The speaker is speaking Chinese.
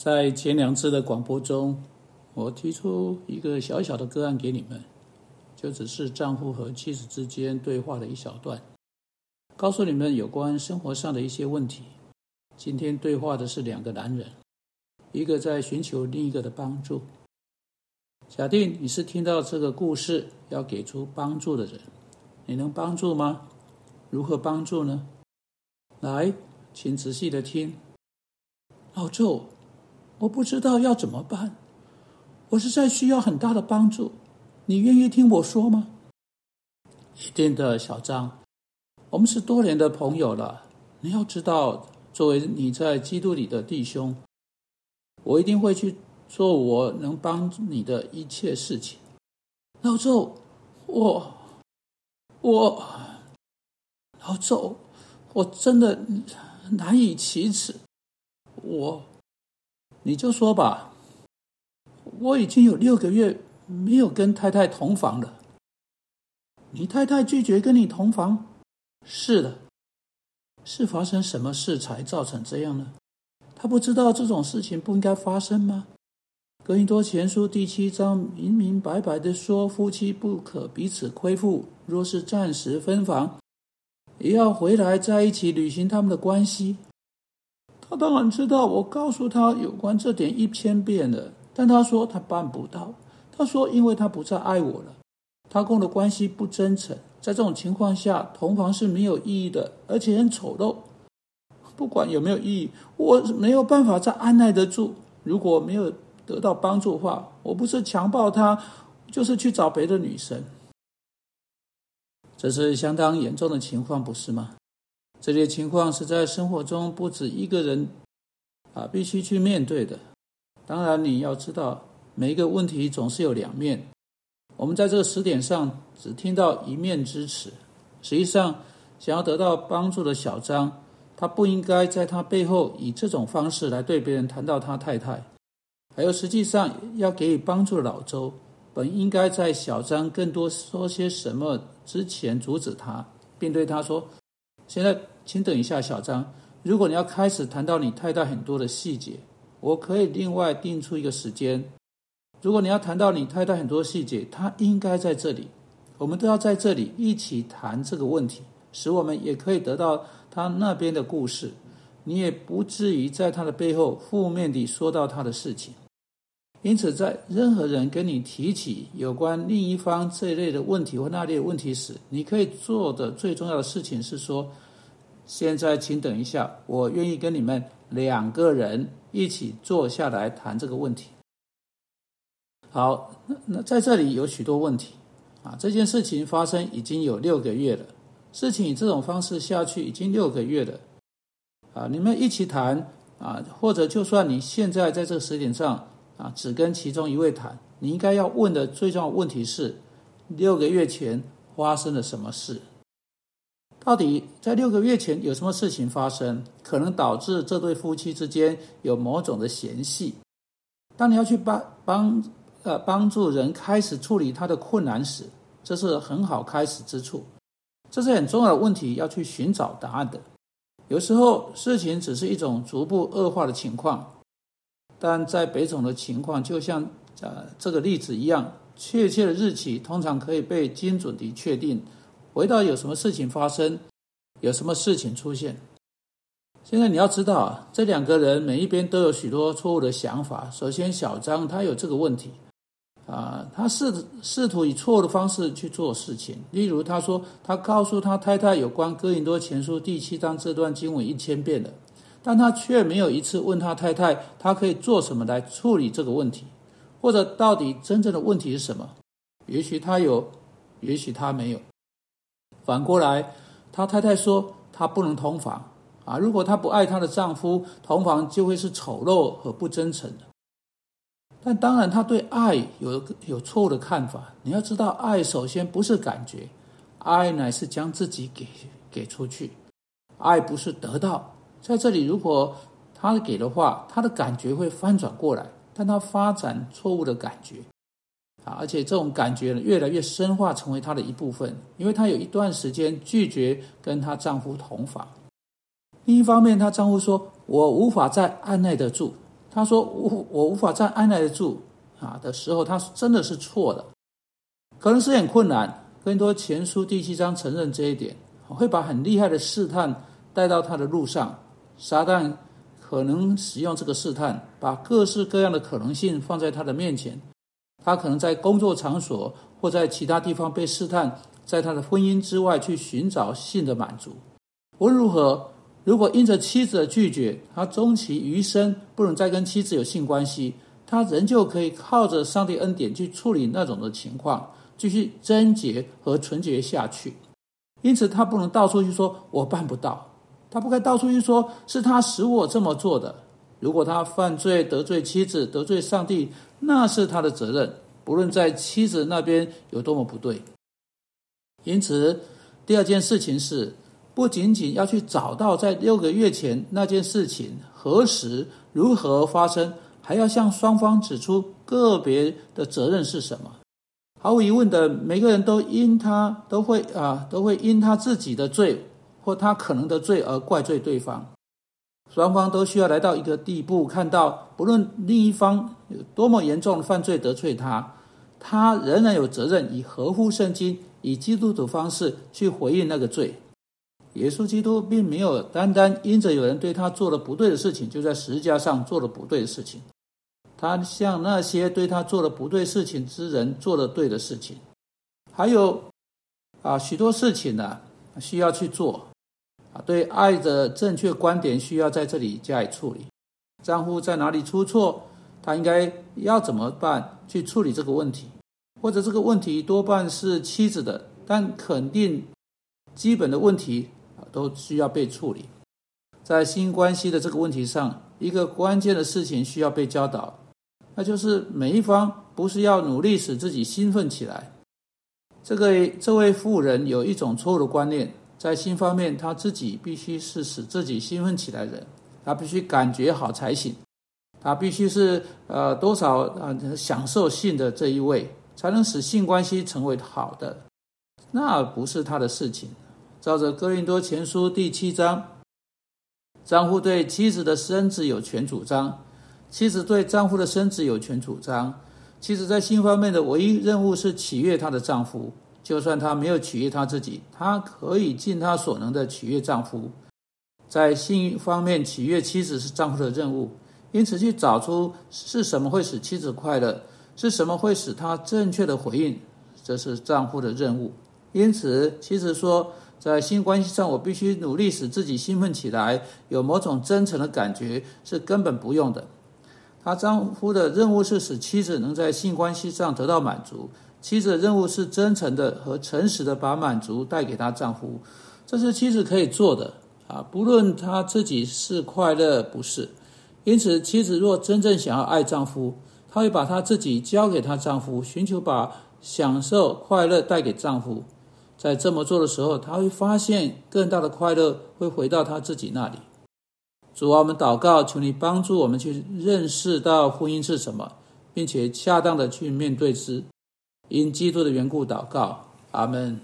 在前两次的广播中，我提出一个小小的个案给你们，就只是丈夫和妻子之间对话的一小段，告诉你们有关生活上的一些问题。今天对话的是两个男人，一个在寻求另一个的帮助。假定你是听到这个故事要给出帮助的人，你能帮助吗？如何帮助呢？来，请仔细的听，老周。我不知道要怎么办，我实在需要很大的帮助，你愿意听我说吗？一定的，小张，我们是多年的朋友了。你要知道，作为你在基督里的弟兄，我一定会去做我能帮你的一切事情。老周，我，我，老周，我真的难以启齿，我。你就说吧，我已经有六个月没有跟太太同房了。你太太拒绝跟你同房？是的，是发生什么事才造成这样呢？他不知道这种事情不应该发生吗？格林多前书第七章明明白白的说，夫妻不可彼此亏负，若是暂时分房，也要回来在一起履行他们的关系。他当然知道，我告诉他有关这点一千遍了，但他说他办不到。他说，因为他不再爱我了，他跟我的关系不真诚，在这种情况下，同房是没有意义的，而且很丑陋。不管有没有意义，我没有办法再按耐得住。如果没有得到帮助的话，我不是强暴他，就是去找别的女生。这是相当严重的情况，不是吗？这些情况是在生活中不止一个人啊必须去面对的。当然，你要知道，每一个问题总是有两面。我们在这个时点上只听到一面之词。实际上，想要得到帮助的小张，他不应该在他背后以这种方式来对别人谈到他太太。还有，实际上要给予帮助的老周，本应该在小张更多说些什么之前阻止他，并对他说。现在，请等一下，小张。如果你要开始谈到你太太很多的细节，我可以另外定出一个时间。如果你要谈到你太太很多细节，她应该在这里，我们都要在这里一起谈这个问题，使我们也可以得到她那边的故事。你也不至于在她的背后负面地说到她的事情。因此，在任何人跟你提起有关另一方这一类的问题或那类的问题时，你可以做的最重要的事情是说：“现在，请等一下，我愿意跟你们两个人一起坐下来谈这个问题。”好，那那在这里有许多问题啊。这件事情发生已经有六个月了，事情以这种方式下去已经六个月了啊。你们一起谈啊，或者就算你现在在这个时点上。啊，只跟其中一位谈。你应该要问的最重要问题是：六个月前发生了什么事？到底在六个月前有什么事情发生，可能导致这对夫妻之间有某种的嫌隙？当你要去帮帮呃帮助人开始处理他的困难时，这是很好开始之处。这是很重要的问题，要去寻找答案的。有时候事情只是一种逐步恶化的情况。但在北总的情况，就像呃这个例子一样，确切的日期通常可以被精准地确定。回到有什么事情发生，有什么事情出现。现在你要知道啊，这两个人每一边都有许多错误的想法。首先，小张他有这个问题啊，他试试图以错误的方式去做事情。例如，他说他告诉他太太有关哥林多前书第七章这段经文一千遍了。但他却没有一次问他太太，他可以做什么来处理这个问题，或者到底真正的问题是什么？也许他有，也许他没有。反过来，他太太说他不能同房啊！如果她不爱她的丈夫，同房就会是丑陋和不真诚的。但当然，他对爱有有错误的看法。你要知道，爱首先不是感觉，爱乃是将自己给给出去，爱不是得到。在这里，如果他给的话，他的感觉会翻转过来，但他发展错误的感觉啊，而且这种感觉呢，越来越深化成为他的一部分，因为她有一段时间拒绝跟她丈夫同房。另一方面，她丈夫说：“我无法再按耐得住。”他说我我无法再按耐得住啊的时候，他真的是错的，可能是很困难。更多前书第七章承认这一点，会把很厉害的试探带到他的路上。撒旦可能使用这个试探，把各式各样的可能性放在他的面前。他可能在工作场所或在其他地方被试探，在他的婚姻之外去寻找性的满足。无论如何，如果因着妻子的拒绝，他终其余生不能再跟妻子有性关系，他仍旧可以靠着上帝恩典去处理那种的情况，继续贞洁和纯洁下去。因此，他不能到处去说“我办不到”，他不该到处去说“是他使我这么做的”。如果他犯罪得罪妻子得罪上帝，那是他的责任，不论在妻子那边有多么不对。因此，第二件事情是，不仅仅要去找到在六个月前那件事情何时如何发生，还要向双方指出个别的责任是什么。毫无疑问的，每个人都因他都会啊，都会因他自己的罪或他可能的罪而怪罪对方。双方都需要来到一个地步，看到不论另一方有多么严重的犯罪得罪他，他仍然有责任以合乎圣经、以基督的方式去回应那个罪。耶稣基督并没有单单因着有人对他做了不对的事情，就在十字架上做了不对的事情。他向那些对他做了不对事情之人做了对的事情。还有啊，许多事情呢需要去做。啊对爱的正确观点需要在这里加以处理。丈夫在哪里出错，他应该要怎么办去处理这个问题？或者这个问题多半是妻子的，但肯定基本的问题啊都需要被处理。在新关系的这个问题上，一个关键的事情需要被教导，那就是每一方不是要努力使自己兴奋起来。这个这位妇人有一种错误的观念。在性方面，他自己必须是使自己兴奋起来的人，他必须感觉好才行，他必须是呃多少啊享受性的这一位，才能使性关系成为好的，那不是他的事情。照着哥林多前书第七章，丈夫对妻子的身子有权主张，妻子对丈夫的身子有权主张。妻子在性方面的唯一任务是取悦她的丈夫。就算她没有取悦她自己，她可以尽她所能的取悦丈夫。在性方面取悦妻子是丈夫的任务，因此去找出是什么会使妻子快乐，是什么会使她正确的回应，这是丈夫的任务。因此，妻子说，在性关系上，我必须努力使自己兴奋起来，有某种真诚的感觉，是根本不用的。她丈夫的任务是使妻子能在性关系上得到满足。妻子的任务是真诚的和诚实的把满足带给她丈夫，这是妻子可以做的啊，不论她自己是快乐不是。因此，妻子若真正想要爱丈夫，她会把她自己交给她丈夫，寻求把享受快乐带给丈夫。在这么做的时候，她会发现更大的快乐会回到她自己那里。主啊，我们祷告，求你帮助我们去认识到婚姻是什么，并且恰当的去面对之。因基督的缘故祷告，阿门。